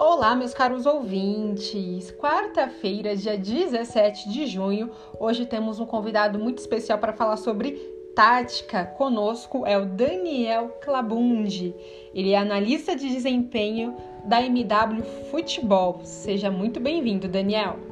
Olá, meus caros ouvintes! Quarta-feira, dia 17 de junho, hoje temos um convidado muito especial para falar sobre tática. Conosco é o Daniel Clabundi. Ele é analista de desempenho da MW Futebol. Seja muito bem-vindo, Daniel.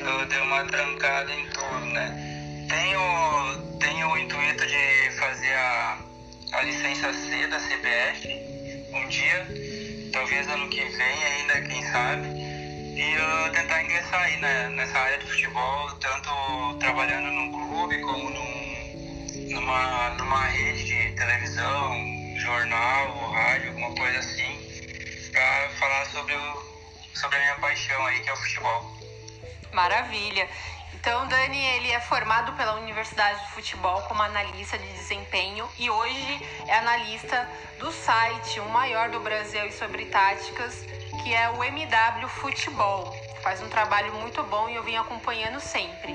Eu dei uma trancada em tudo, né? Tenho, tenho o intuito de fazer a, a licença C da CBF um dia, talvez ano que vem ainda, quem sabe, e uh, tentar ingressar aí né, nessa área de futebol, tanto trabalhando num clube como num, numa, numa rede de televisão, jornal, rádio, alguma coisa assim, para falar sobre, o, sobre a minha paixão aí, que é o futebol. Maravilha! Então, Dani, ele é formado pela Universidade de Futebol como analista de desempenho e hoje é analista do site, o maior do Brasil e sobre táticas, que é o MW Futebol. Faz um trabalho muito bom e eu vim acompanhando sempre.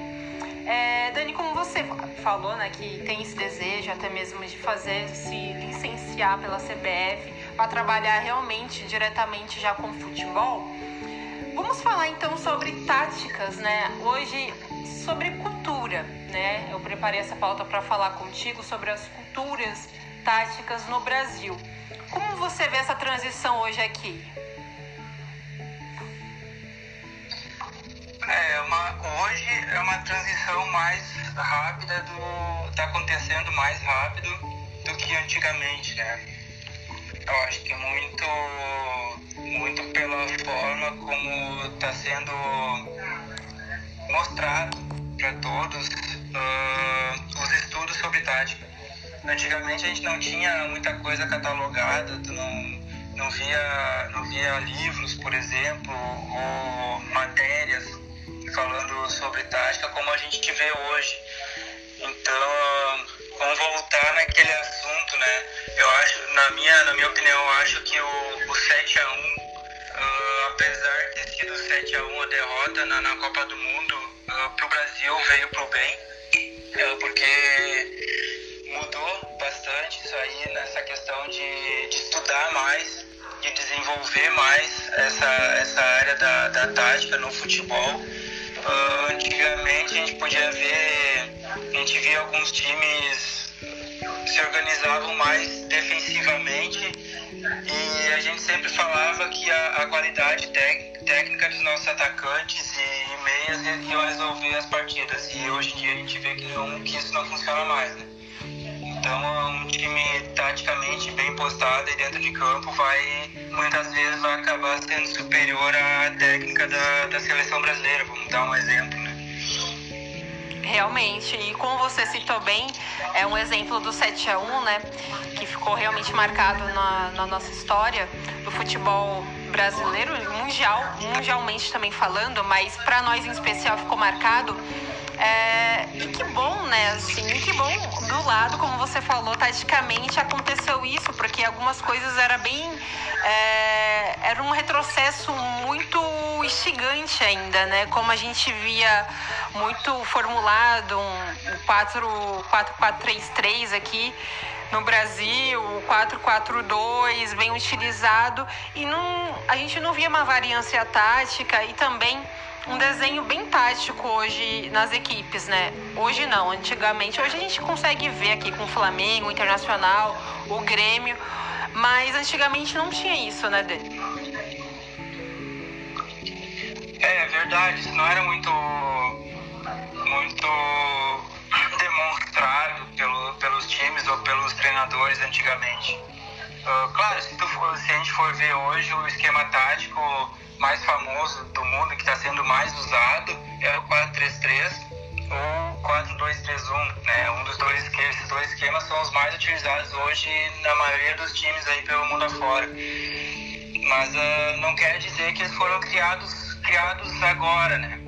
É, Dani, como você falou, né, que tem esse desejo até mesmo de fazer, se licenciar pela CBF para trabalhar realmente diretamente já com futebol, vamos falar então sobre táticas, né? Hoje sobre cultura, né? Eu preparei essa pauta para falar contigo sobre as culturas táticas no Brasil. Como você vê essa transição hoje aqui? É uma, hoje é uma transição mais rápida do tá acontecendo mais rápido do que antigamente, né? Eu acho que muito muito pela forma como está sendo mostrado para todos uh, os estudos sobre tática. Antigamente a gente não tinha muita coisa catalogada, tu não, não, via, não via livros, por exemplo, ou matérias falando sobre tática como a gente vê hoje. Então, vamos voltar naquele assunto, né? Eu acho, na minha, na minha opinião, eu acho que o, o 7 a 1 uh, apesar de ter sido 7 a 1 a derrota na, na Copa do Mundo, uh, para o Brasil veio para o bem, uh, porque mudou bastante isso aí nessa questão de, de estudar mais, de desenvolver mais essa, essa área da, da tática no futebol. Uh, antigamente a gente podia ver, a gente via alguns times se organizavam mais defensivamente e a gente sempre falava que a, a qualidade técnica dos nossos atacantes e meias iam resolver as partidas. E hoje em dia a gente vê que, não, que isso não funciona mais. Né? Então um time taticamente bem postado e dentro de campo vai muitas vezes vai acabar sendo superior à técnica da, da seleção brasileira, vamos dar um exemplo. Né? Realmente, e como você citou bem, é um exemplo do 7 a 1 né? Que ficou realmente marcado na, na nossa história do futebol brasileiro, mundial, mundialmente também falando, mas para nós em especial ficou marcado. É, e que bom, né? Assim, que bom do lado, como você falou, taticamente aconteceu isso, porque algumas coisas era bem. É, era um retrocesso muito instigante ainda, né? Como a gente via muito formulado um, 4-4-3-3 aqui no Brasil, o 4-4-2 bem utilizado e não, a gente não via uma variância tática e também um desenho bem tático hoje nas equipes, né? Hoje não, antigamente. Hoje a gente consegue ver aqui com o Flamengo, o Internacional, o Grêmio, mas antigamente não tinha isso, né, Dê? É, é verdade, não era muito muito demonstrado pelo, pelos times ou pelos treinadores antigamente. Uh, claro, se, for, se, a gente for ver hoje o esquema tático mais famoso do mundo, que está sendo mais usado, é o 4-3-3 ou 4-2-3-1. Né? Um dos dois, esses dois esquemas são os mais utilizados hoje na maioria dos times aí pelo mundo afora. Mas uh, não quer dizer que eles foram criados, criados agora, né?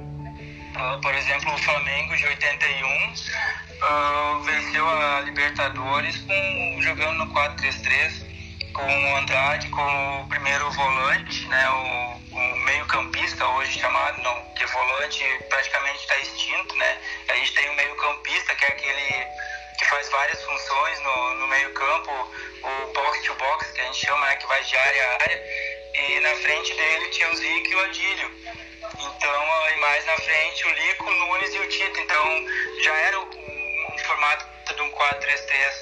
Uh, por exemplo, o Flamengo de 81 uh, venceu a Libertadores com, jogando no 4-3-3 com o Andrade como primeiro volante, né, o meio-campista hoje chamado, não, que volante praticamente está extinto, né? A gente tem o meio-campista, que é aquele que faz várias funções no, no meio-campo, o box-to-box, que a gente chama, né, que vai de área a área, e na frente dele tinha o Zico e o Adílio. Então, e mais na frente o Lico, o Nunes e o Tito. Então, já era um, um formato de um 4-3-3.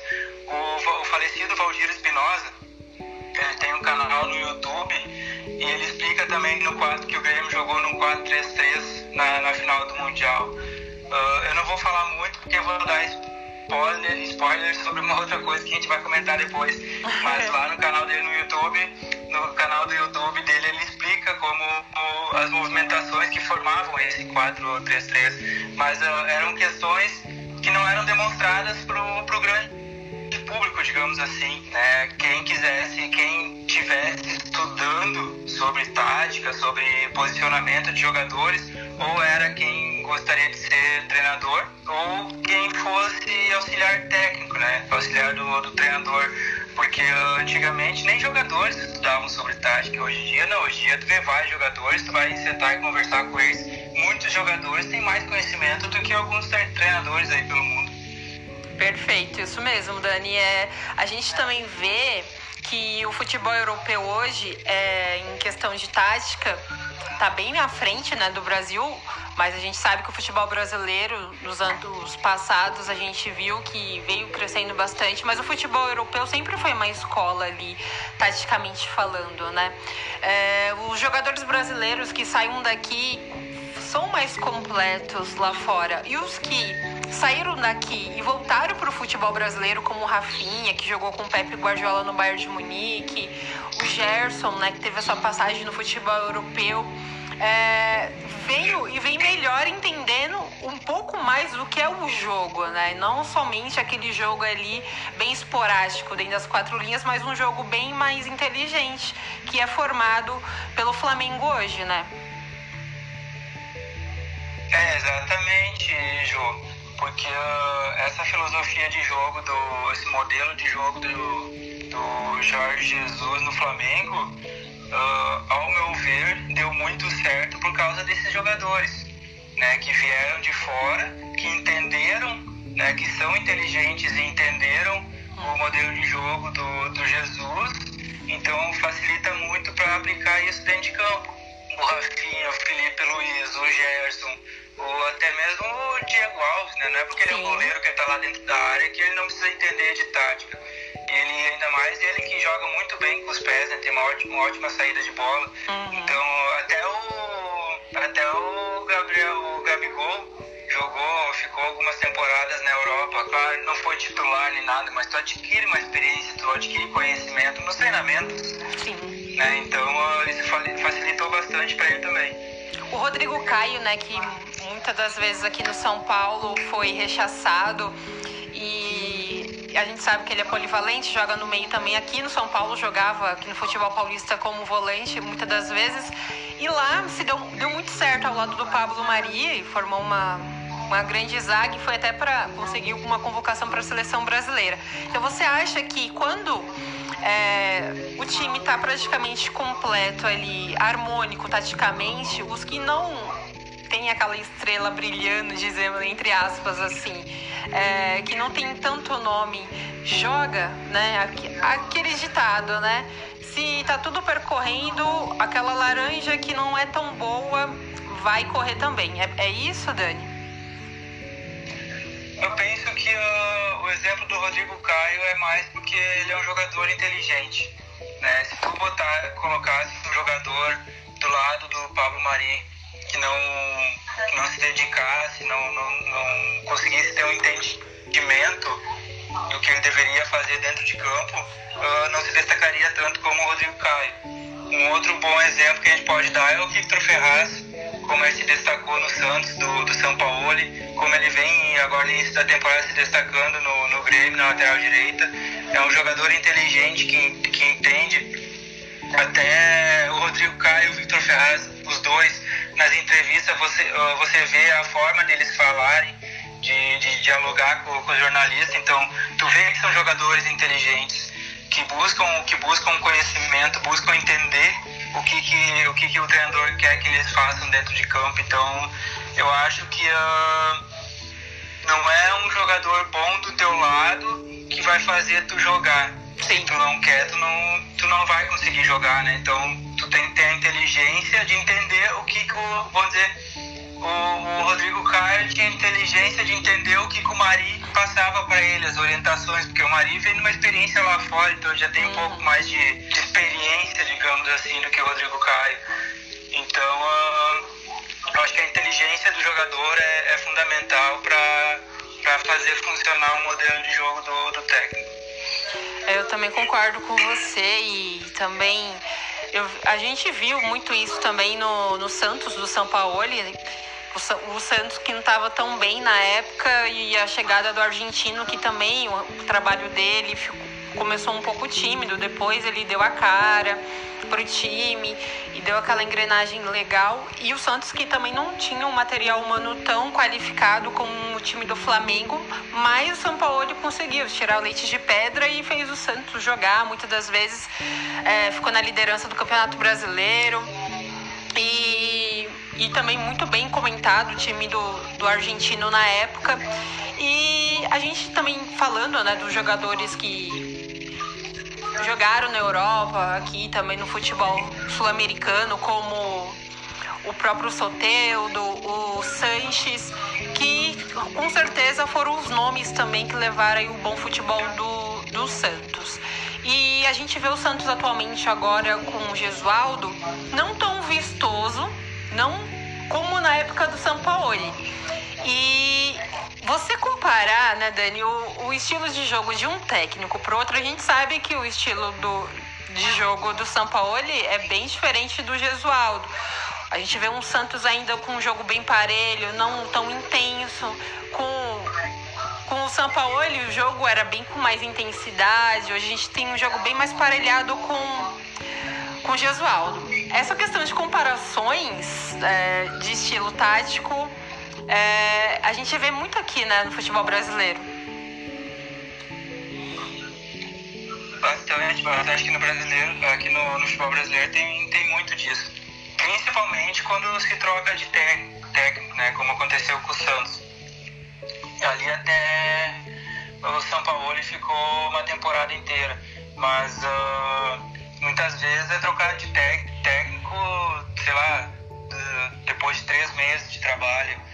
O, o falecido Valdir Espinosa, ele tem um canal no YouTube e ele explica também no quadro que o Grêmio jogou num 4-3-3 na, na final do Mundial. Uh, eu não vou falar muito porque eu vou dar spoiler, spoiler sobre uma outra coisa que a gente vai comentar depois. Mas lá no canal dele no YouTube, no canal do YouTube dele, ele explica como, como as movimentações que formavam esse 4-3-3. Mas uh, eram questões que não eram demonstradas para o grande público, digamos assim, né? Quem sobre tática, sobre posicionamento de jogadores, ou era quem gostaria de ser treinador, ou quem fosse auxiliar técnico, né? Auxiliar do, do treinador. Porque antigamente nem jogadores estudavam sobre tática. Hoje em dia não, hoje em dia tu vê vários jogadores, tu vai sentar e conversar com eles. Muitos jogadores têm mais conhecimento do que alguns treinadores aí pelo mundo. Perfeito, isso mesmo, Dani. É, a gente também vê que o futebol europeu hoje, é, em questão de tática, está bem na frente né, do Brasil, mas a gente sabe que o futebol brasileiro, nos anos passados, a gente viu que veio crescendo bastante, mas o futebol europeu sempre foi uma escola ali, taticamente falando, né? É, os jogadores brasileiros que saem daqui são mais completos lá fora, e os que saíram daqui e voltaram para o futebol brasileiro, como o Rafinha, que jogou com o Pepe Guardiola no Bayern de Munique, o Gerson, né, que teve a sua passagem no futebol europeu, é, veio e vem melhor entendendo um pouco mais do que é o jogo, né? Não somente aquele jogo ali bem esporádico dentro das quatro linhas, mas um jogo bem mais inteligente, que é formado pelo Flamengo hoje, né? É, exatamente, Ju porque uh, essa filosofia de jogo, do, esse modelo de jogo do, do Jorge Jesus no Flamengo, uh, ao meu ver, deu muito certo por causa desses jogadores, né, que vieram de fora, que entenderam, né, que são inteligentes e entenderam o modelo de jogo do, do Jesus, então facilita muito para aplicar isso dentro de campo. O Rafinha, o Felipe Luiz, o Gerson, ou até mesmo o Diego Alves, né? Não é porque Sim. ele é um goleiro que está lá dentro da área que ele não precisa entender de tática. Ele, ainda mais ele que joga muito bem com os pés, né? Tem uma ótima, uma ótima saída de bola. Uhum. Então, até o, até o Gabriel, o Gabigol jogou, ficou algumas temporadas na Europa. Claro, não foi titular nem nada, mas tu adquire uma experiência, tu adquire conhecimento nos treinamentos. Sim. Né? Então, isso facilitou bastante para ele também. O Rodrigo Caio, né, que muitas das vezes aqui no São Paulo foi rechaçado e a gente sabe que ele é polivalente, joga no meio também aqui no São Paulo, jogava aqui no futebol paulista como volante muitas das vezes. E lá se deu, deu muito certo ao lado do Pablo Maria e formou uma, uma grande zaga e foi até para conseguir uma convocação para a seleção brasileira. Então você acha que quando é, o time está praticamente completo ali, harmônico taticamente, os que não tem aquela estrela brilhando, dizendo entre aspas assim, é, que não tem tanto nome, joga, né? Aquele ditado, né? Se tá tudo percorrendo, aquela laranja que não é tão boa vai correr também. É, é isso, Dani? Eu penso que uh, o exemplo do Rodrigo Caio é mais porque ele é um jogador inteligente. Né? Se tu botar, colocasse um jogador do lado do Pablo Mari que não não se dedicasse, não, não, não conseguisse ter um entendimento do que ele deveria fazer dentro de campo, uh, não se destacaria tanto como o Rodrigo Caio. Um outro bom exemplo que a gente pode dar é o Victor Ferraz, como ele se destacou no Santos, do, do São Paulo, como ele vem agora no início da temporada se destacando no, no Grêmio, na lateral direita. É um jogador inteligente que, que entende. Até o Rodrigo Caio e o Victor Ferraz, os dois, nas entrevistas você, você vê a forma deles falarem, de, de dialogar com, com os jornalistas. Então, tu vê que são jogadores inteligentes, que buscam, que buscam conhecimento, buscam entender o que, que, o, que, que o treinador quer que eles façam dentro de campo. Então, eu acho que uh, não é um jogador bom do teu lado que vai fazer tu jogar. Se tu não quer, tu não, tu não vai conseguir jogar, né? Então, tu tem que ter a inteligência de entender o que, que o, vamos dizer, o, o Rodrigo Caio tinha inteligência de entender o que, que o Mari passava para ele, as orientações, porque o Mari vem numa experiência lá fora, então já tem um pouco mais de, de experiência, digamos assim, do que o Rodrigo Caio. Então, uh, eu acho que a inteligência do jogador é, é fundamental para fazer funcionar o modelo de jogo do, do técnico. Eu também concordo com você e também eu, a gente viu muito isso também no, no Santos do São Paulo o, o Santos que não estava tão bem na época e a chegada do argentino que também o, o trabalho dele ficou, começou um pouco tímido, depois ele deu a cara pro time e deu aquela engrenagem legal. E o Santos que também não tinha um material humano tão qualificado como o time do Flamengo, mas o São Paulo conseguiu tirar o leite de pedra e fez o Santos jogar. Muitas das vezes é, ficou na liderança do Campeonato Brasileiro. E, e também muito bem comentado o time do, do argentino na época. E a gente também falando né, dos jogadores que jogaram na Europa, aqui também no futebol sul-americano, como o próprio Soteudo, o Sanches, que com certeza foram os nomes também que levaram o bom futebol do, do Santos. E a gente vê o Santos atualmente agora com o Gesualdo não tão vistoso, não como na época do São Paulo. E você comparar, né, Dani, o, o estilo de jogo de um técnico para outro, a gente sabe que o estilo do, de jogo do São Paulo é bem diferente do Gesualdo. A gente vê um Santos ainda com um jogo bem parelho, não tão intenso, com com o São Paulo o jogo era bem com mais intensidade. Hoje a gente tem um jogo bem mais parelhado com, com o Gesualdo. Essa questão de comparações é, de estilo tático, é, a gente vê muito aqui né, no futebol brasileiro. Bastante, mas acho que no brasileiro, aqui no, no futebol brasileiro tem, tem muito disso. Principalmente quando se troca de técnico, né, como aconteceu com o Santos ali até o São Paulo ficou uma temporada inteira. Mas uh, muitas vezes é trocar de técnico, sei lá, depois de três meses de trabalho.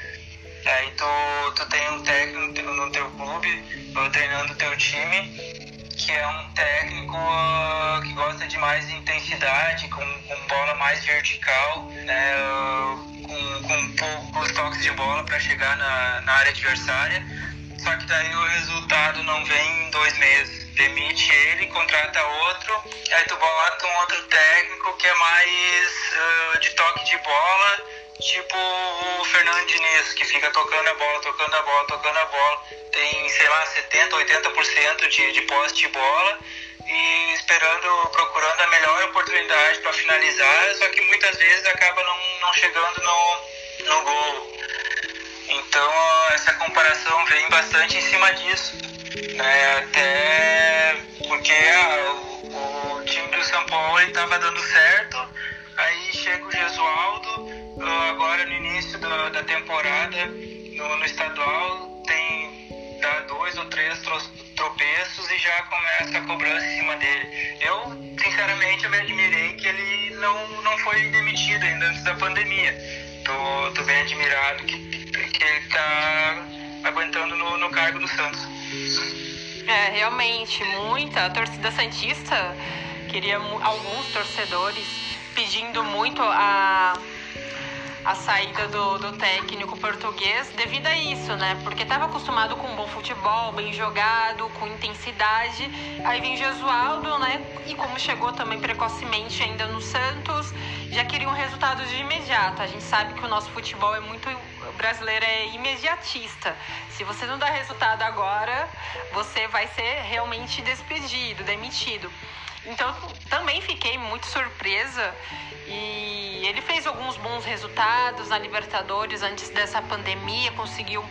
Aí tu, tu tem um técnico no teu clube, treinando o teu time, que é um técnico uh, que gosta de mais intensidade, com, com bola mais vertical, né? Uh, com, com poucos toques de bola para chegar na, na área adversária. Só que daí o resultado não vem em dois meses. Demite ele, contrata outro, aí tu bota um outro técnico que é mais uh, de toque de bola, tipo o Fernando Diniz, que fica tocando a bola, tocando a bola, tocando a bola. Tem, sei lá, 70, 80% de, de posse de bola e esperando, procurando a melhor oportunidade para finalizar, só que muitas vezes acaba não, não chegando no, no gol. Então essa comparação vem bastante em cima disso, né? até porque ah, o, o, time do São Paulo estava dando certo, aí chega o Gesualdo, agora no início da, da temporada, no, no estadual, tem dá dois ou três tropeços e já começa a cobrança em cima dele. Eu, sinceramente, eu me admirei que ele não, não foi demitido ainda antes da pandemia. Tô, tô bem admirado que, que ele tá aguentando no, no cargo do Santos. É, realmente, muita. A torcida Santista queria alguns torcedores pedindo muito a a saída do, do técnico português devido a isso, né? Porque estava acostumado com um bom futebol, bem jogado, com intensidade. Aí vem Jesualdo, né? E como chegou também precocemente ainda no Santos, já queria um resultado de imediato. A gente sabe que o nosso futebol é muito brasileiro é imediatista. Se você não dá resultado agora, você vai ser realmente despedido, demitido. Então também fiquei muito surpresa e ele fez alguns bons resultados na Libertadores antes dessa pandemia, conseguiu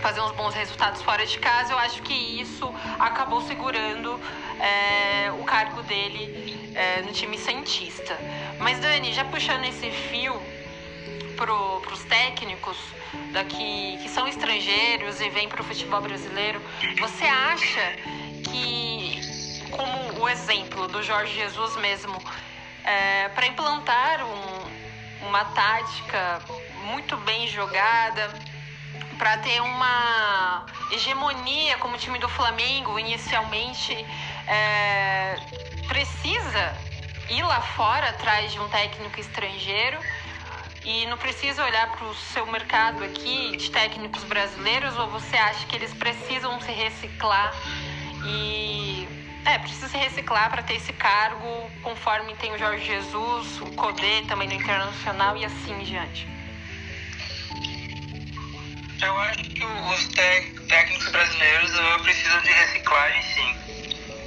fazer uns bons resultados fora de casa. Eu acho que isso acabou segurando é, o cargo dele é, no time cientista. Mas Dani, já puxando esse fio para os técnicos daqui que são estrangeiros e vêm para o futebol brasileiro, você acha que como o exemplo do Jorge Jesus mesmo, é, para implantar um, uma tática muito bem jogada, para ter uma hegemonia como o time do Flamengo inicialmente é, precisa ir lá fora atrás de um técnico estrangeiro e não precisa olhar para o seu mercado aqui de técnicos brasileiros ou você acha que eles precisam se reciclar e é, precisa se reciclar para ter esse cargo, conforme tem o Jorge Jesus, o Codê também no Internacional e assim em diante. Eu acho que os técnicos brasileiros precisam de reciclagem, sim.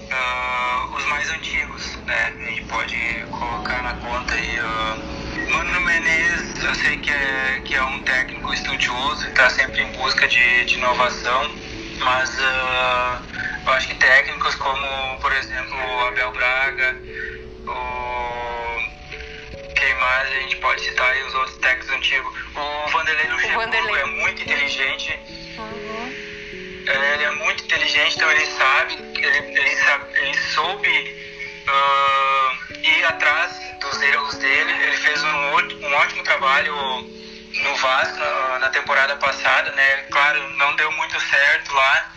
Uh, os mais antigos, né? A gente pode colocar na conta aí. Uh, Mano Menezes, eu sei que é, que é um técnico estudioso e está sempre em busca de, de inovação, mas uh, eu acho que técnicos como, por exemplo, o Abel Braga, o quem mais a gente pode citar aí os outros técnicos antigos. O Vanderlei Luxemburgo é muito inteligente. Uhum. Ele é muito inteligente, então ele sabe, ele, ele, sabe, ele soube uh, ir atrás dos erros dele. Ele fez um, um ótimo trabalho no Vasco na, na temporada passada, né? Claro, não deu muito certo lá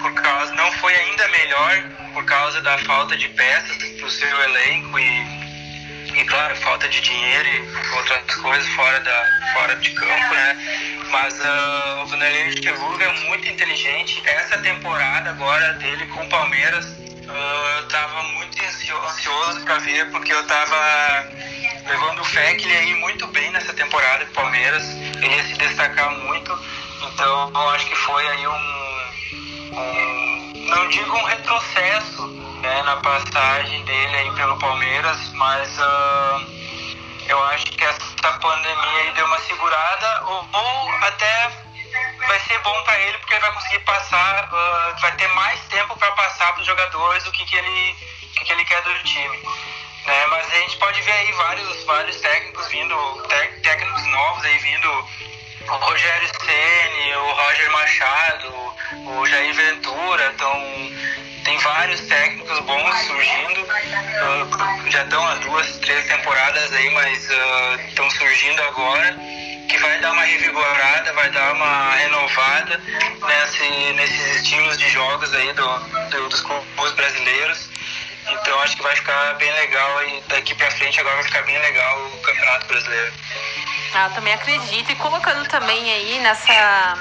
por causa não foi ainda melhor por causa da falta de peças para o seu elenco e, e claro falta de dinheiro e outras coisas fora da fora de campo né? Mas uh, o Vanderlei Luxemburgo é muito inteligente. Essa temporada agora dele com o Palmeiras uh, eu estava muito ansioso para ver porque eu estava levando fé que ele ia ir muito bem nessa temporada com o Palmeiras. Ele ia se destacar muito. Então eu acho que foi aí um não digo um retrocesso né, na passagem dele aí pelo Palmeiras, mas uh, eu acho que essa pandemia aí deu uma segurada ou, ou até vai ser bom para ele porque ele vai conseguir passar, uh, vai ter mais tempo para passar para os jogadores o que, que, ele, que, que ele quer do time. Né? Mas a gente pode ver aí vários, vários técnicos vindo, técnicos novos aí vindo o Rogério Ceni, o Roger Machado, o Jair Ventura, então tem vários técnicos bons surgindo. Uh, já estão há duas, três temporadas aí, mas estão uh, surgindo agora, que vai dar uma revigorada, vai dar uma renovada nesse, nesses estilos de jogos aí do, do, dos clubes brasileiros. Então acho que vai ficar bem legal e daqui para frente agora vai ficar bem legal o Campeonato Brasileiro. Ah, também acredito. E colocando também aí nessa,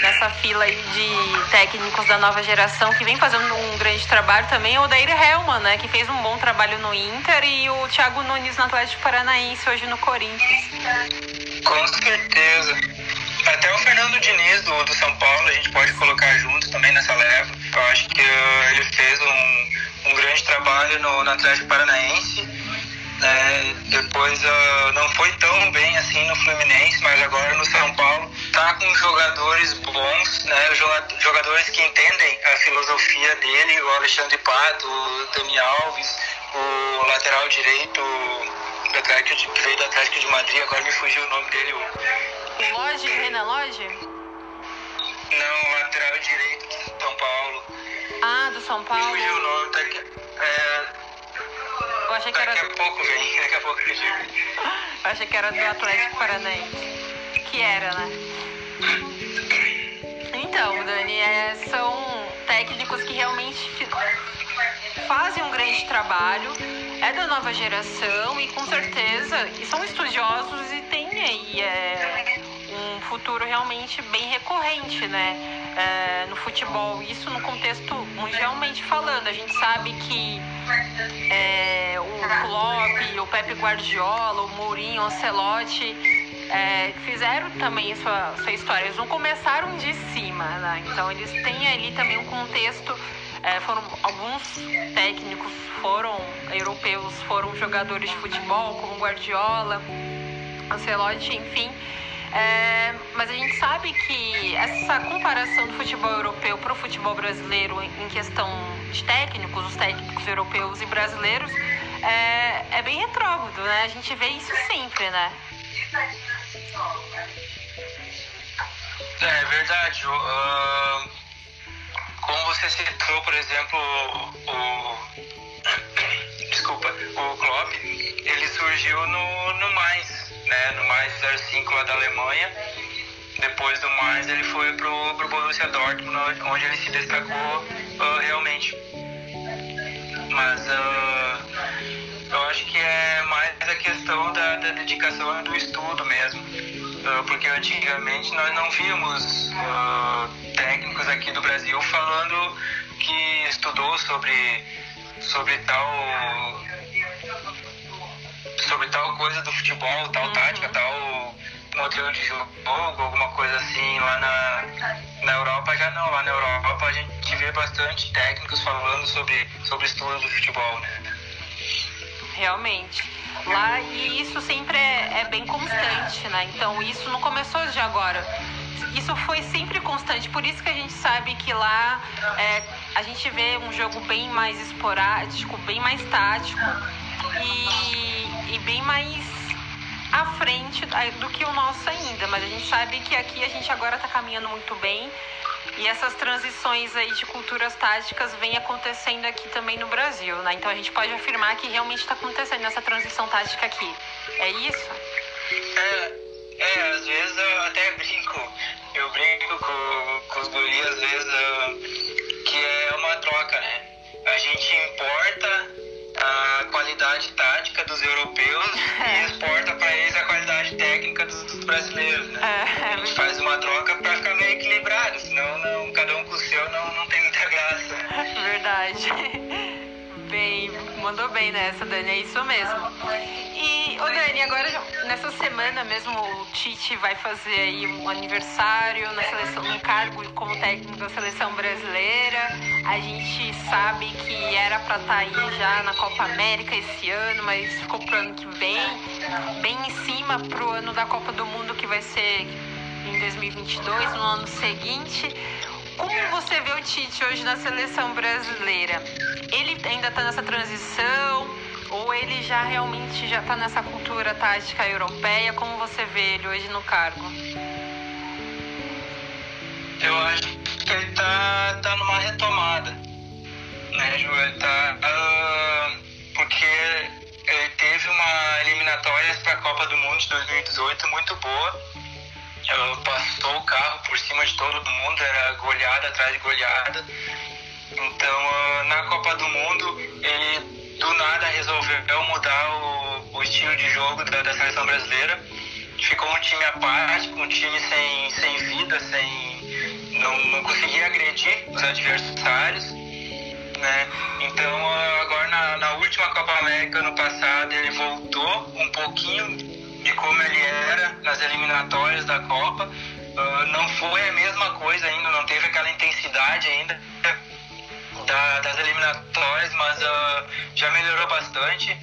nessa fila aí de técnicos da nova geração que vem fazendo um grande trabalho também é o Daír Helman, né? Que fez um bom trabalho no Inter e o Thiago Nunes no Atlético Paranaense hoje no Corinthians. Com certeza. Até o Fernando Diniz do, do São Paulo a gente pode colocar junto também nessa leva. Eu acho que uh, ele fez um, um grande trabalho no, no Atlético Paranaense né? Depois uh, não foi tão bem assim no Fluminense, mas agora no São Paulo tá com jogadores bons, né? Jogadores que entendem a filosofia dele, o Alexandre Pato, o Dani Alves, o lateral direito do Atlético, que veio do Atlético de Madrid, agora me fugiu o nome dele. O, o Loge, Renan Loge? Não, lateral direito do São Paulo. Ah, do São Paulo. Me fugiu o nome, tá aqui. É, eu achei que era. Daqui a pouco vem, daqui a pouco eu digo. Eu achei que era do Atlético Paranaense. Que era, né? Então, Dani, é, são técnicos que realmente fazem um grande trabalho. é da nova geração e com certeza e são estudiosos e tem aí é, um futuro realmente bem recorrente, né? É, no futebol, isso no contexto mundialmente falando, a gente sabe que é, o Klopp, o Pepe Guardiola, o Mourinho, o Ancelotti é, fizeram também sua, sua história. Eles não começaram de cima, né? Então eles têm ali também um contexto. É, foram alguns técnicos foram europeus, foram jogadores de futebol, como Guardiola, Ancelotti, enfim. É, mas a gente sabe que essa comparação do futebol europeu para o futebol brasileiro em questão de técnicos, os técnicos europeus e brasileiros, é, é bem retrógrado, né? A gente vê isso sempre, né? É verdade. Uh, como você citou, por exemplo, o. Desculpa, o Klopp, ele surgiu no, no Mais, né? No Mais 05 lá da Alemanha. Depois do Mais, ele foi pro, pro Borussia Dortmund, onde ele se destacou uh, realmente. Mas uh, eu acho que é mais a questão da, da dedicação e do estudo mesmo ah, porque antigamente nós não víamos uh, técnicos aqui do Brasil falando que estudou sobre, sobre tal sobre tal coisa do futebol, tal uhum. tática, tal modelo de jogo, alguma coisa assim lá na, na Europa já não, lá na Europa a gente vê bastante técnicos falando sobre, sobre estudo do futebol, né? Realmente lá e isso sempre é, é bem constante, né? Então isso não começou de agora. Isso foi sempre constante, por isso que a gente sabe que lá é, a gente vê um jogo bem mais esporádico, bem mais tático e, e bem mais à frente do que o nosso ainda. Mas a gente sabe que aqui a gente agora está caminhando muito bem e essas transições aí de culturas táticas vêm acontecendo aqui também no Brasil, né? Então a gente pode afirmar que realmente está acontecendo essa transição tática aqui. É isso? É, é, às vezes eu até brinco, eu brinco com, com os guris, às vezes, que é uma troca, né? A gente importa mandou bem nessa, Dani, é isso mesmo. E, ô Dani, agora nessa semana mesmo o Tite vai fazer aí um aniversário na seleção, um cargo como técnico da seleção brasileira. A gente sabe que era para estar tá aí já na Copa América esse ano, mas ficou pro ano que vem, bem em cima pro ano da Copa do Mundo que vai ser em 2022, no ano seguinte. Como você vê o Tite hoje na seleção brasileira? Ele ainda está nessa transição ou ele já realmente já está nessa cultura tática europeia? Como você vê ele hoje no cargo? Eu acho que ele está tá numa retomada, né, Ju? Ele tá, uh, porque ele teve uma eliminatória para a Copa do Mundo de 2018 muito boa passou o carro por cima de todo mundo, era goleada atrás de goleada. Então, uh, na Copa do Mundo, ele do nada resolveu mudar o, o estilo de jogo da, da, seleção brasileira. Ficou um time apático, um time sem, sem vida, sem não, não conseguia agredir os adversários. Né? Então, uh, agora na, na última Copa América, no passado, ele voltou um pouquinho de como ele era nas eliminatórias da Copa. Uh, não foi a mesma coisa ainda, não teve aquela intensidade ainda da, das eliminatórias, mas uh, já melhorou bastante.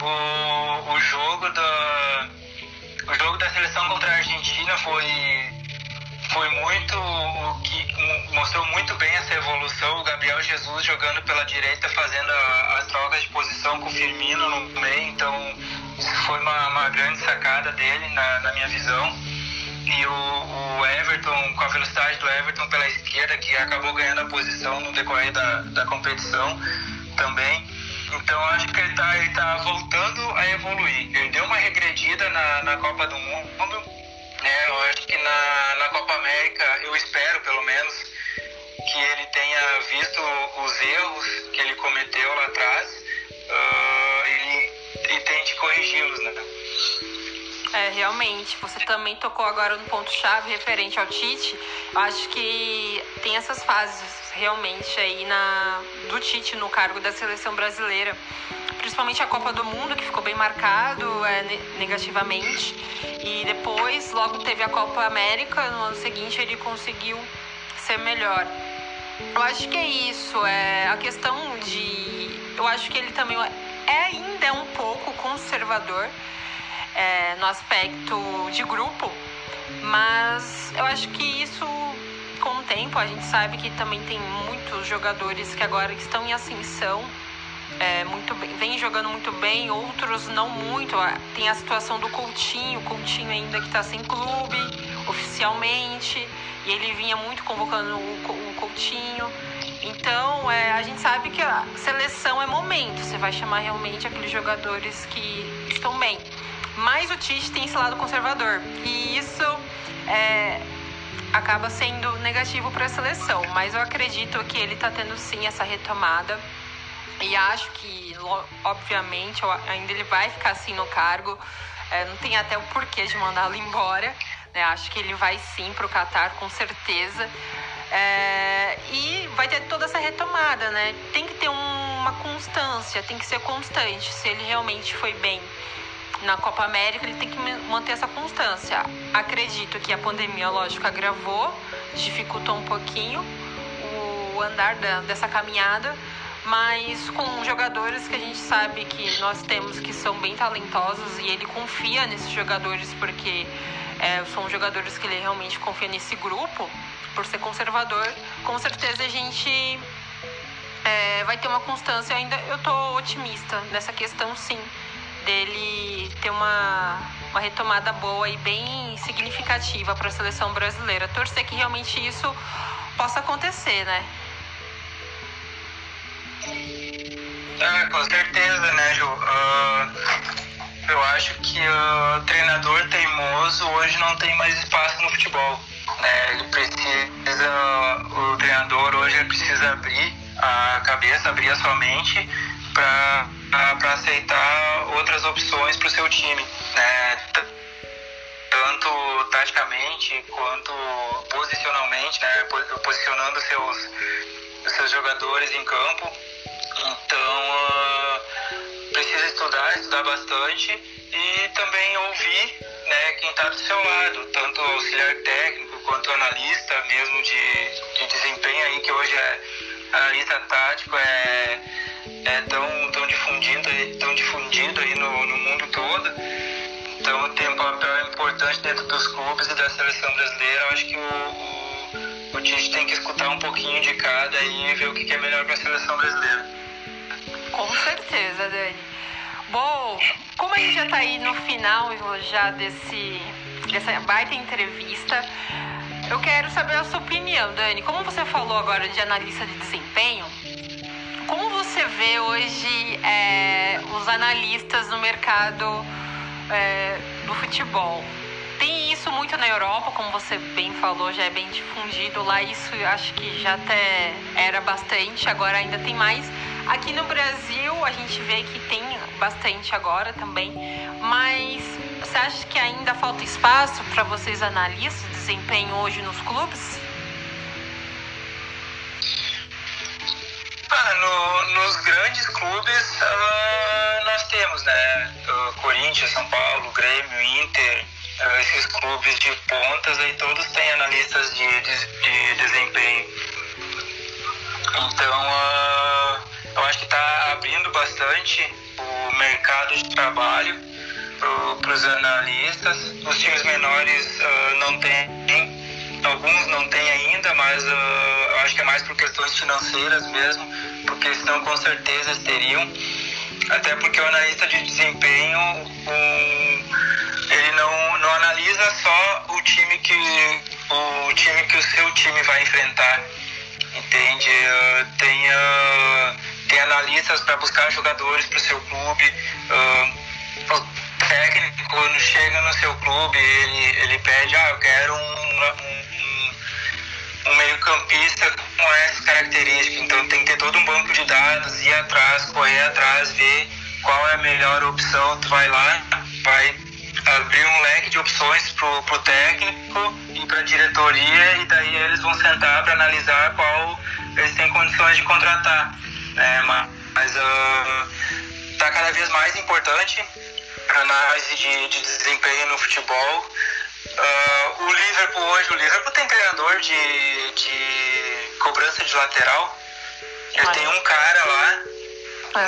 O, o jogo da o jogo da seleção contra a Argentina foi foi muito o que mostrou muito bem essa evolução. O Gabriel Jesus jogando pela direita, fazendo a, as trocas de posição com o Firmino no meio, então foi uma, uma grande sacada dele, na, na minha visão. E o, o, Everton, com a velocidade do Everton pela esquerda, que acabou ganhando a posição no decorrer da, da competição também. Então acho que ele está ele tá voltando a evoluir. Ele deu uma regredida na, na Copa do Mundo. Né? Eu acho que na, na Copa América, eu espero pelo menos, que ele tenha visto os erros que ele cometeu lá atrás. Uh, corrigi-los, né? É, realmente, você também tocou agora no ponto-chave referente ao Tite. Eu acho que tem essas fases realmente aí na, do Tite no cargo da seleção brasileira. Principalmente a Copa do Mundo, que ficou bem marcado é, negativamente. E depois, logo teve a Copa América, no ano seguinte ele conseguiu ser melhor. Eu acho que é isso. É a questão de. Eu acho que ele também é ainda um pouco conservador é, no aspecto de grupo, mas eu acho que isso com o tempo a gente sabe que também tem muitos jogadores que agora estão em ascensão, é, muito bem, vem jogando muito bem, outros não muito. Tem a situação do Coutinho, o Coutinho ainda que está sem clube oficialmente, e ele vinha muito convocando o, o Coutinho. Então, é, a gente sabe que a seleção é momento, você vai chamar realmente aqueles jogadores que estão bem. Mas o Tite tem esse lado conservador. E isso é, acaba sendo negativo para a seleção. Mas eu acredito que ele está tendo sim essa retomada. E acho que, obviamente, ainda ele vai ficar assim no cargo. É, não tem até o porquê de mandá-lo embora. Né? Acho que ele vai sim para o Qatar, com certeza. É, e vai ter toda essa retomada, né? Tem que ter um, uma constância, tem que ser constante se ele realmente foi bem na Copa América, ele tem que manter essa constância. Acredito que a pandemia, lógico, agravou, dificultou um pouquinho o andar da, dessa caminhada, mas com jogadores que a gente sabe que nós temos que são bem talentosos e ele confia nesses jogadores porque é, são jogadores que ele realmente confia nesse grupo, por ser conservador, com certeza a gente é, vai ter uma constância. ainda eu tô otimista nessa questão, sim dele ter uma, uma retomada boa e bem significativa para a seleção brasileira. Torcer que realmente isso possa acontecer, né? Ah, com certeza, né, Ju? Uh, eu acho que o uh, treinador teimoso hoje não tem mais espaço no futebol. Né? Ele precisa, o treinador hoje precisa abrir a cabeça, abrir a sua mente para aceitar outras opções para o seu time, né? tanto taticamente quanto posicionalmente, né? posicionando seus, seus jogadores em campo. Então precisa estudar, estudar bastante e também ouvir né, quem está do seu lado, tanto auxiliar técnico quanto analista mesmo de, de desempenho aí, que hoje é analista tático, é é tão, tão, difundido, tão difundido aí no, no mundo todo. Então tem um papel importante dentro dos clubes e da seleção brasileira. Eu acho que o, o, o Tite tem que escutar um pouquinho de cada e ver o que é melhor para a seleção brasileira. Com certeza, Dani. Como a gente já está aí no final já desse, dessa baita entrevista, eu quero saber a sua opinião, Dani. Como você falou agora de analista de desempenho, como você vê hoje é, os analistas no mercado é, do futebol? Tem isso muito na Europa, como você bem falou, já é bem difundido lá. Isso acho que já até era bastante, agora ainda tem mais. Aqui no Brasil a gente vê que tem bastante agora também, mas você acha que ainda falta espaço para vocês analistas de desempenho hoje nos clubes? Ah, no, nos grandes clubes uh, nós temos, né? Uh, Corinthians, São Paulo, Grêmio, Inter, uh, esses clubes de pontas aí todos têm analistas de, de, de desempenho. Então eu acho que está abrindo bastante o mercado de trabalho para os analistas. Os times menores não têm, alguns não têm ainda, mas eu acho que é mais por questões financeiras mesmo porque senão com certeza teriam. Até porque o analista de desempenho, um, ele não, não analisa só o time que o time que o seu time vai enfrentar, entende? Uh, tem, tem analistas para buscar jogadores para o seu clube. Uh, o técnico, quando chega no seu clube, ele, ele pede, ah, eu quero um, um um meio-campista com essa característica. Então tem que ter todo um banco de dados, ir atrás, correr atrás, ver qual é a melhor opção, tu vai lá, vai abrir um leque de opções pro, pro técnico e pra diretoria e daí eles vão sentar para analisar qual eles têm condições de contratar. Né? Mas, uh, tá cada vez mais importante a análise de, de desempenho no futebol. Uh, o Liverpool hoje, o Liverpool tem treinador de, de cobrança de lateral. Ele tem um cara lá,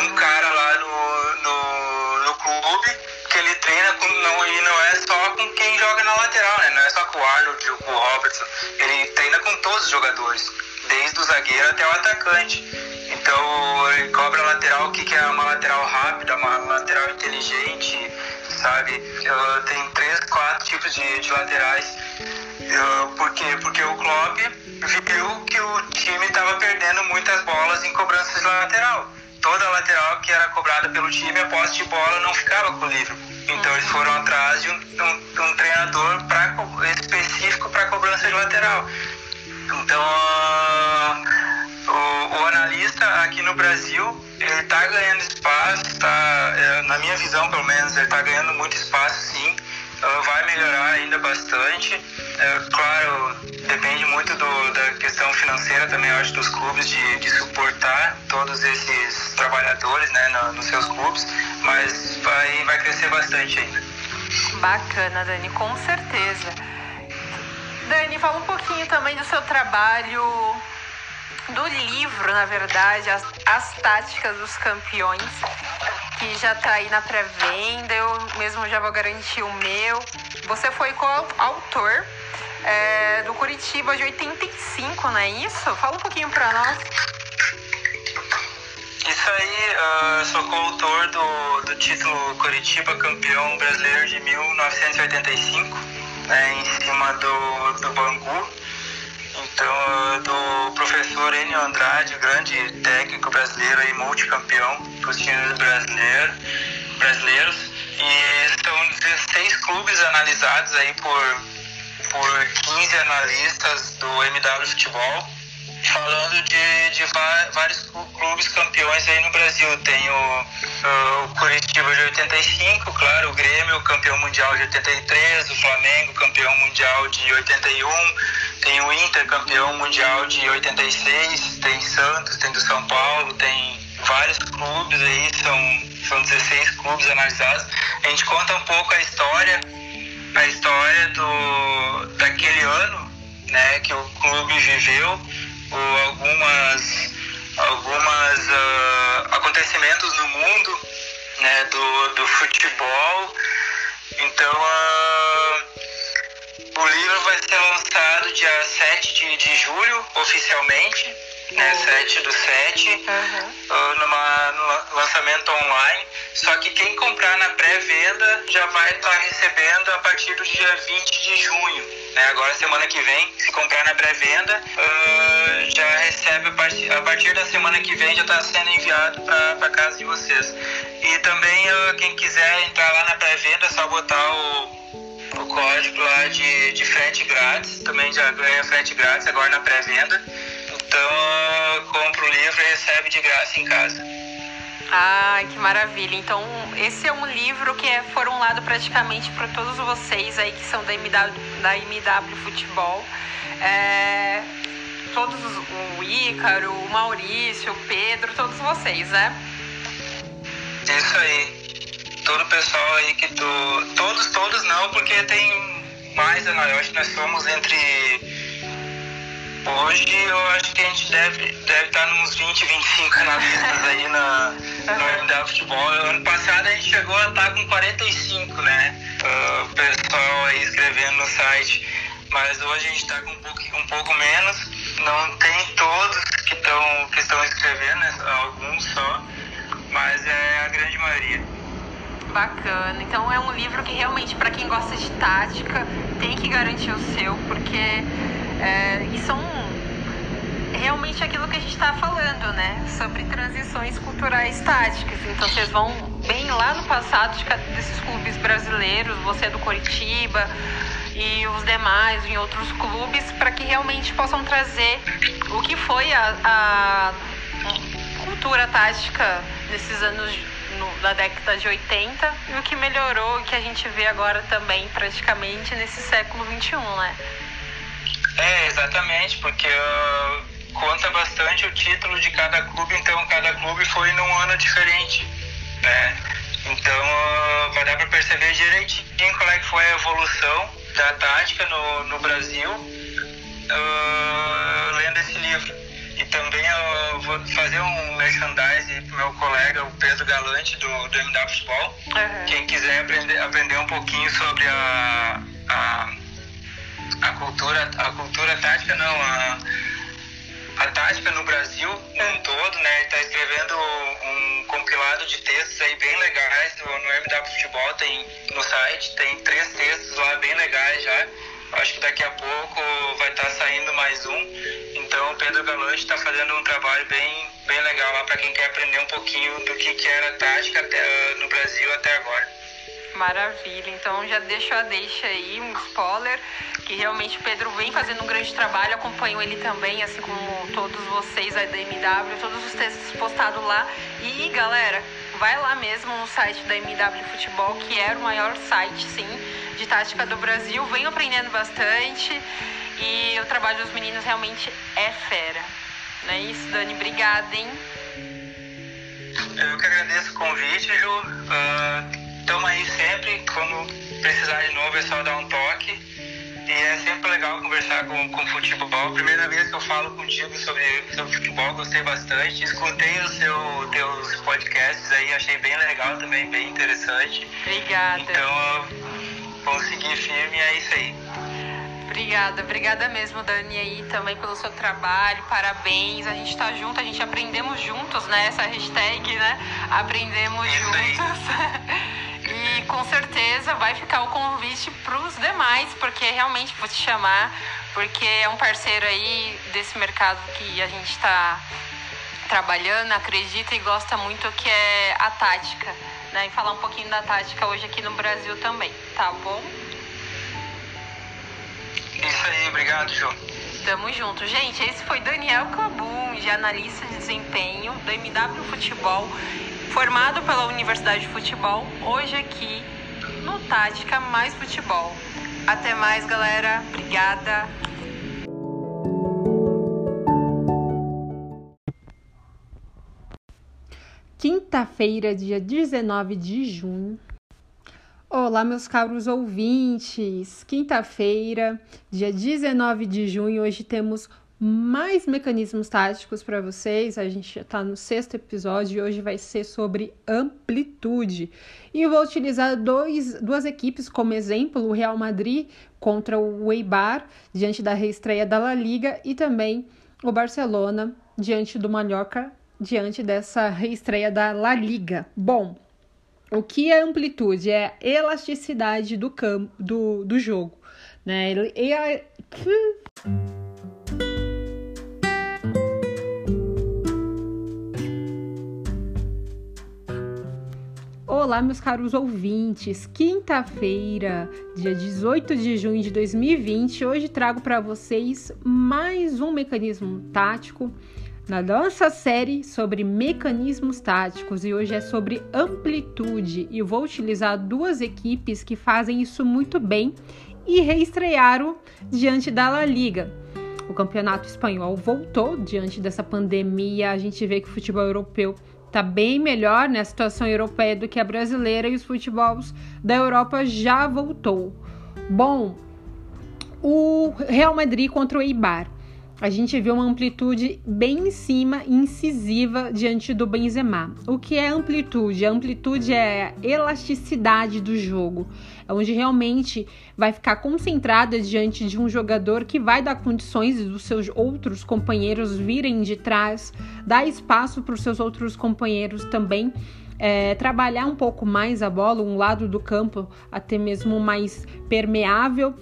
um cara lá no, no, no clube que ele treina com, não, e não é só com quem joga na lateral, né? Não é só com o Arnold ou com o Robertson. Ele treina com todos os jogadores, desde o zagueiro até o atacante. Então ele cobra lateral, o que, que é uma lateral rápida, uma lateral inteligente, sabe? Tem três, quatro tipos de, de laterais. Por quê? Porque o Klopp viu que o time estava perdendo muitas bolas em cobranças de lateral toda lateral que era cobrada pelo time, a posse de bola não ficava com o Liverpool. Então eles foram atrás de um, um, um treinador pra, específico para cobrança de lateral. Então o, o, analista aqui no Brasil ele está ganhando espaço, tá, é, na minha visão pelo menos, ele está ganhando muito espaço sim vai melhorar ainda bastante. É, claro, depende muito do, da questão financeira também, acho, dos clubes de, de suportar todos esses trabalhadores né, no, nos seus clubes, mas vai, vai crescer bastante ainda. Bacana, Dani, com certeza. Dani, fala um pouquinho também do seu trabalho, do livro, na verdade, As, as Táticas dos Campeões que já tá aí na pré-venda, eu mesmo já vou garantir o meu. Você foi coautor é, do Curitiba de 85, não é isso? Fala um pouquinho para nós. Isso aí, uh, sou coautor do, do título Curitiba Campeão Brasileiro de 1985, né, em cima do, do Bangu. Então, do professor Enio Andrade, grande técnico brasileiro e multicampeão dos times brasileiros, brasileiros. E são 16 clubes analisados aí por, por 15 analistas do MW Futebol, falando de, de vários clubes campeões aí no Brasil. Tem o, o Curitiba de 85, claro, o Grêmio campeão mundial de 83, o Flamengo campeão mundial de 81, tem o Inter campeão mundial de 86, tem Santos, tem do São Paulo, tem vários clubes aí, são, são 16 clubes analisados. A gente conta um pouco a história, a história do, daquele ano né, que o clube viveu, ou algumas, algumas uh, acontecimentos no mundo né, do, do futebol. Então uh, o livro vai ser lançado dia 7 de, de julho, oficialmente, né, 7 do 7, uhum. uh, numa, no lançamento online. Só que quem comprar na pré-venda já vai estar tá recebendo a partir do dia 20 de junho. Né? Agora, semana que vem, se comprar na pré-venda, uh, já recebe a partir, a partir da semana que vem, já está sendo enviado para casa de vocês. E também, uh, quem quiser entrar lá na pré-venda, é só botar o o código lá de, de frete grátis, também já ganha frete grátis agora na pré-venda. Então compra o livro e recebe de graça em casa. Ai, que maravilha. Então, esse é um livro que é formulado praticamente para todos vocês aí que são da MW, da MW Futebol. É, todos o Ícaro, o Maurício, o Pedro, todos vocês, né? Isso aí todo o pessoal aí que tu. Todos, todos não, porque tem mais, né? Eu acho que nós somos entre. Hoje eu acho que a gente deve, deve estar nos 20, 25 analistas aí na, no MW Futebol. Ano passado a gente chegou a estar com 45, né? Uh, o pessoal aí escrevendo no site. Mas hoje a gente está com um pouco, um pouco menos. Não tem todos que, tão, que estão escrevendo, né? alguns só. Mas é a grande maioria. Bacana. Então é um livro que realmente, para quem gosta de tática, tem que garantir o seu, porque é, e são realmente aquilo que a gente está falando, né? Sobre transições culturais táticas. Então vocês vão bem lá no passado de desses clubes brasileiros, você é do Coritiba e os demais em outros clubes, para que realmente possam trazer o que foi a, a cultura tática nesses anos no, da década de 80 e o que melhorou e que a gente vê agora também praticamente nesse século 21, né? É, exatamente, porque uh, conta bastante o título de cada clube, então cada clube foi num ano diferente, né? Então uh, vai dar para perceber direitinho qual é que foi a evolução da tática no, no Brasil uh, lendo esse livro. E também eu vou fazer um merchandise pro meu colega, o Pedro Galante, do, do MW Futebol. Uhum. Quem quiser aprender, aprender um pouquinho sobre a, a, a, cultura, a cultura tática, não, a, a tática no Brasil um todo, né? Ele está escrevendo um compilado de textos aí bem legais no, MW Futebol, tem no site, tem três textos lá bem legais já. Acho que daqui a pouco vai estar tá saindo mais um. Então o Pedro Galante está fazendo um trabalho bem, bem legal lá para quem quer aprender um pouquinho do que, que era tática até, no Brasil até agora. Maravilha, então já deixo a deixa aí, um spoiler, que realmente o Pedro vem fazendo um grande trabalho, acompanho ele também, assim como todos vocês aí da MW, todos os textos postados lá. E galera, vai lá mesmo no site da MW Futebol, que era o maior site, sim, de tática do Brasil. Venho aprendendo bastante. E o trabalho dos meninos realmente é fera. Não é isso, Dani? Obrigada, hein? Eu que agradeço o convite, Ju. Estamos aí sempre. Quando precisar de novo, é só dar um toque. E é sempre legal conversar com, com futebol. Primeira vez que eu falo contigo sobre, sobre futebol, gostei bastante. Escutei os seu, teus podcasts aí, achei bem legal também, bem interessante. Obrigada. Então, vamos seguir firme, é isso aí. Obrigada, obrigada mesmo, Dani, aí também pelo seu trabalho, parabéns. A gente tá junto, a gente aprendemos juntos, né? Essa hashtag, né? Aprendemos juntos. e com certeza vai ficar o convite para os demais, porque realmente vou te chamar, porque é um parceiro aí desse mercado que a gente está trabalhando, acredita e gosta muito, que é a tática. Né? E falar um pouquinho da tática hoje aqui no Brasil também, tá bom? Isso aí, obrigado, Ju. Tamo junto. Gente, esse foi Daniel Cabum, de analista de desempenho do MW Futebol, formado pela Universidade de Futebol, hoje aqui no Tática Mais Futebol. Até mais, galera. Obrigada. Quinta-feira, dia 19 de junho, Olá, meus caros ouvintes! Quinta-feira, dia 19 de junho, hoje temos mais mecanismos táticos para vocês. A gente está no sexto episódio e hoje vai ser sobre amplitude. E eu vou utilizar dois, duas equipes como exemplo: o Real Madrid contra o Eibar, diante da reestreia da La Liga, e também o Barcelona diante do Mallorca, diante dessa reestreia da La Liga. Bom. O que é amplitude? É a elasticidade do campo do, do jogo, né? E a... Olá, meus caros ouvintes. Quinta-feira, dia 18 de junho de 2020, hoje trago para vocês mais um mecanismo tático na nossa série sobre mecanismos táticos e hoje é sobre amplitude e vou utilizar duas equipes que fazem isso muito bem e reestrearam diante da La Liga. O campeonato espanhol voltou diante dessa pandemia, a gente vê que o futebol europeu está bem melhor na né, situação europeia do que a brasileira e os futebols da Europa já voltou. Bom, o Real Madrid contra o Eibar a gente vê uma amplitude bem em cima, incisiva diante do Benzema. O que é amplitude? A amplitude é a elasticidade do jogo, é onde realmente vai ficar concentrada diante de um jogador que vai dar condições dos seus outros companheiros virem de trás, dar espaço para os seus outros companheiros também é, trabalhar um pouco mais a bola, um lado do campo até mesmo mais permeável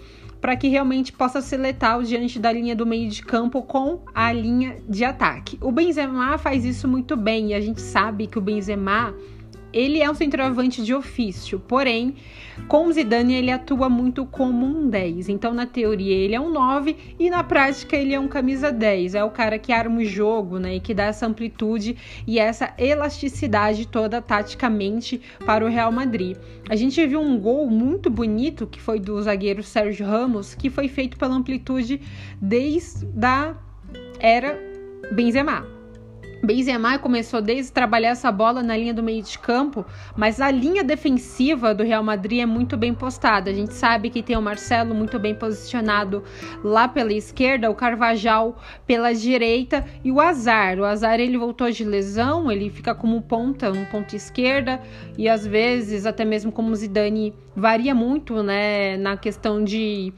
para que realmente possa ser letal diante da linha do meio de campo com a linha de ataque. O Benzema faz isso muito bem e a gente sabe que o Benzema ele é um centroavante de ofício, porém, com Zidane ele atua muito como um 10. Então, na teoria, ele é um 9 e na prática ele é um camisa 10. É o cara que arma o jogo, né, e que dá essa amplitude e essa elasticidade toda taticamente para o Real Madrid. A gente viu um gol muito bonito que foi do zagueiro Sérgio Ramos, que foi feito pela amplitude desde a era Benzema. Benzema começou desde trabalhar essa bola na linha do meio de campo, mas a linha defensiva do Real Madrid é muito bem postada. A gente sabe que tem o Marcelo muito bem posicionado lá pela esquerda, o Carvajal pela direita e o Azar. O Azar ele voltou de lesão, ele fica como ponta, um ponto esquerda e às vezes até mesmo como Zidane varia muito, né, na questão de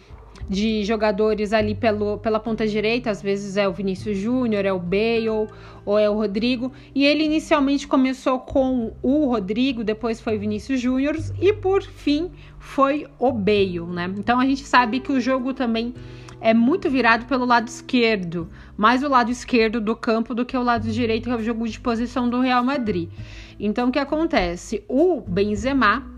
de jogadores ali pelo, pela ponta direita, às vezes é o Vinícius Júnior, é o Bale ou é o Rodrigo. E ele inicialmente começou com o Rodrigo, depois foi Vinícius Júnior e por fim foi o Bale, né? Então a gente sabe que o jogo também é muito virado pelo lado esquerdo, mais o lado esquerdo do campo do que o lado direito, que é o jogo de posição do Real Madrid. Então o que acontece? O Benzema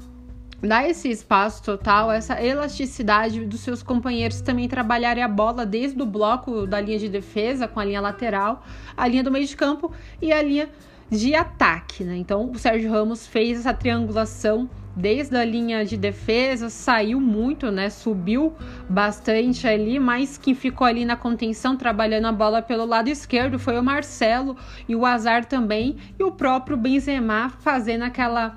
dá esse espaço total, essa elasticidade dos seus companheiros também trabalharem a bola desde o bloco da linha de defesa, com a linha lateral, a linha do meio de campo e a linha de ataque, né? Então o Sérgio Ramos fez essa triangulação desde a linha de defesa, saiu muito, né? Subiu bastante ali, mas quem ficou ali na contenção trabalhando a bola pelo lado esquerdo foi o Marcelo e o Azar também, e o próprio Benzema fazendo aquela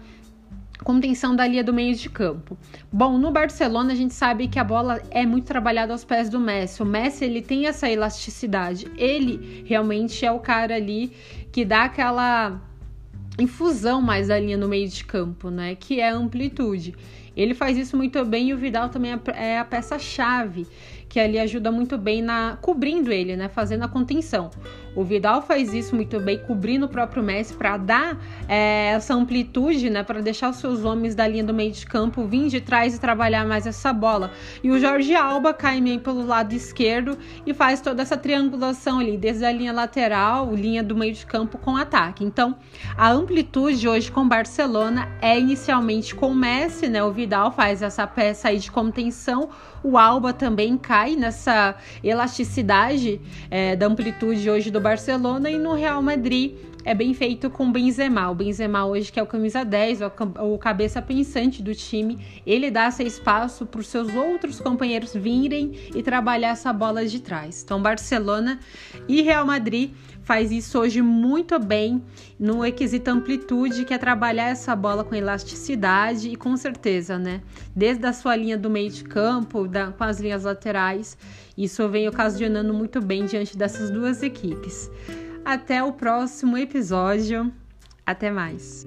contenção da linha do meio de campo. Bom, no Barcelona a gente sabe que a bola é muito trabalhada aos pés do Messi. O Messi ele tem essa elasticidade. Ele realmente é o cara ali que dá aquela infusão mais da linha no meio de campo, né? Que é a amplitude. Ele faz isso muito bem e o Vidal também é a é peça-chave que ali ajuda muito bem na cobrindo ele, né, fazendo a contenção. O Vidal faz isso muito bem, cobrindo o próprio Messi para dar é, essa amplitude, né, para deixar os seus homens da linha do meio de campo vir de trás e trabalhar mais essa bola. E o Jorge Alba cai meio pelo lado esquerdo e faz toda essa triangulação ali, desde a linha lateral, linha do meio de campo com ataque. Então, a amplitude hoje com Barcelona é inicialmente com o Messi, né? O Vidal faz essa peça aí de contenção, o Alba também cai nessa elasticidade é, da amplitude hoje do Barcelona e no Real Madrid é bem feito com Benzema. O Benzema hoje que é o camisa 10, o cabeça pensante do time, ele dá esse espaço para os seus outros companheiros virem e trabalhar essa bola de trás. Então Barcelona e Real Madrid faz isso hoje muito bem no requisito amplitude, que é trabalhar essa bola com elasticidade e com certeza, né? Desde a sua linha do meio de campo, da, com as linhas laterais, isso vem ocasionando muito bem diante dessas duas equipes. Até o próximo episódio. Até mais.